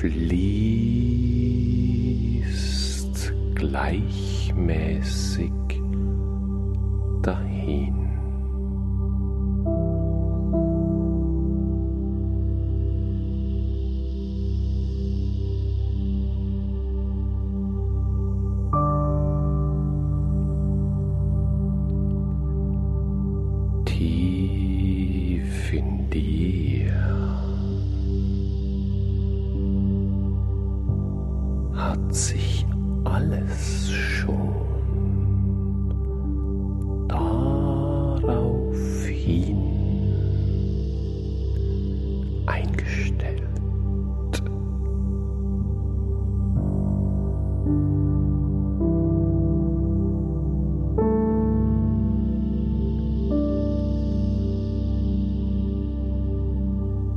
fließt gleichmäßig dahin. Tief in dir hat sich alles schon darauf hin eingestellt.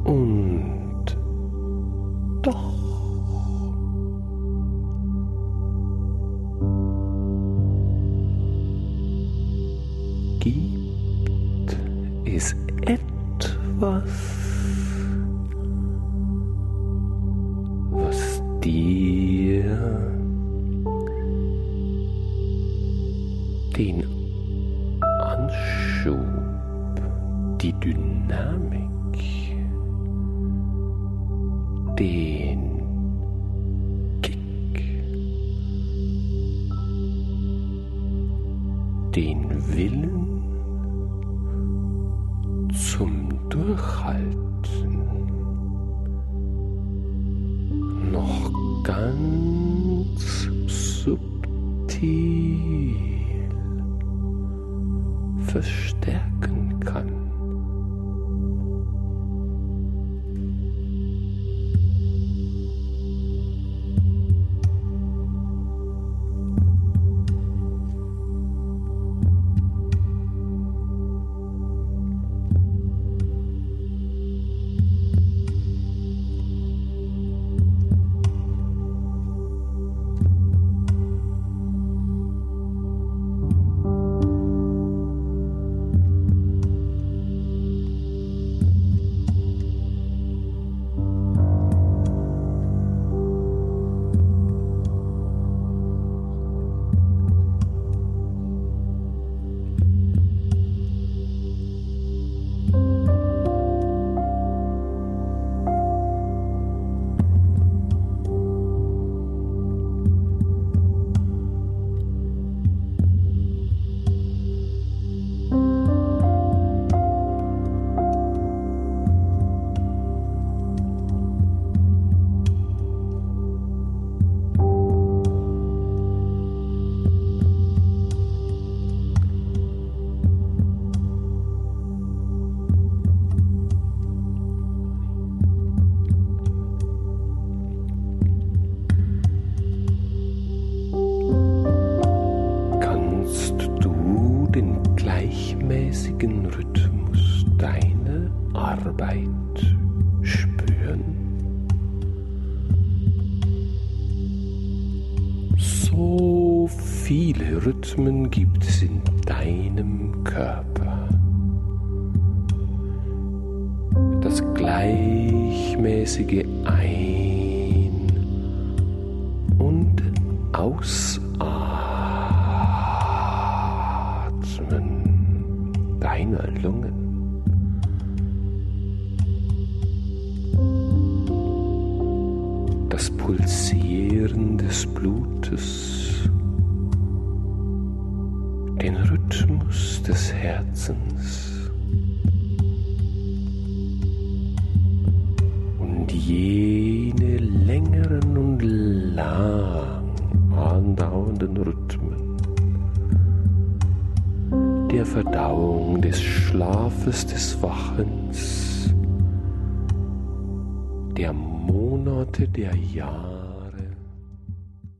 Und doch gibt es etwas, was dir den Anschub, die Dynamik, den den Willen zum Durchhalten noch ganz subtil verstärken kann. Gleichmäßigen Rhythmus deiner Arbeit spüren? So viele Rhythmen gibt es in deinem Körper. Das gleichmäßige Ein- und Ausatmen deiner Lungen. Das Pulsieren des Blutes, den Rhythmus des Herzens. Und jene längeren und lang andauernden Rhythmen der Verdauung, des Schlafes, des Wachens, der Monate, der Jahre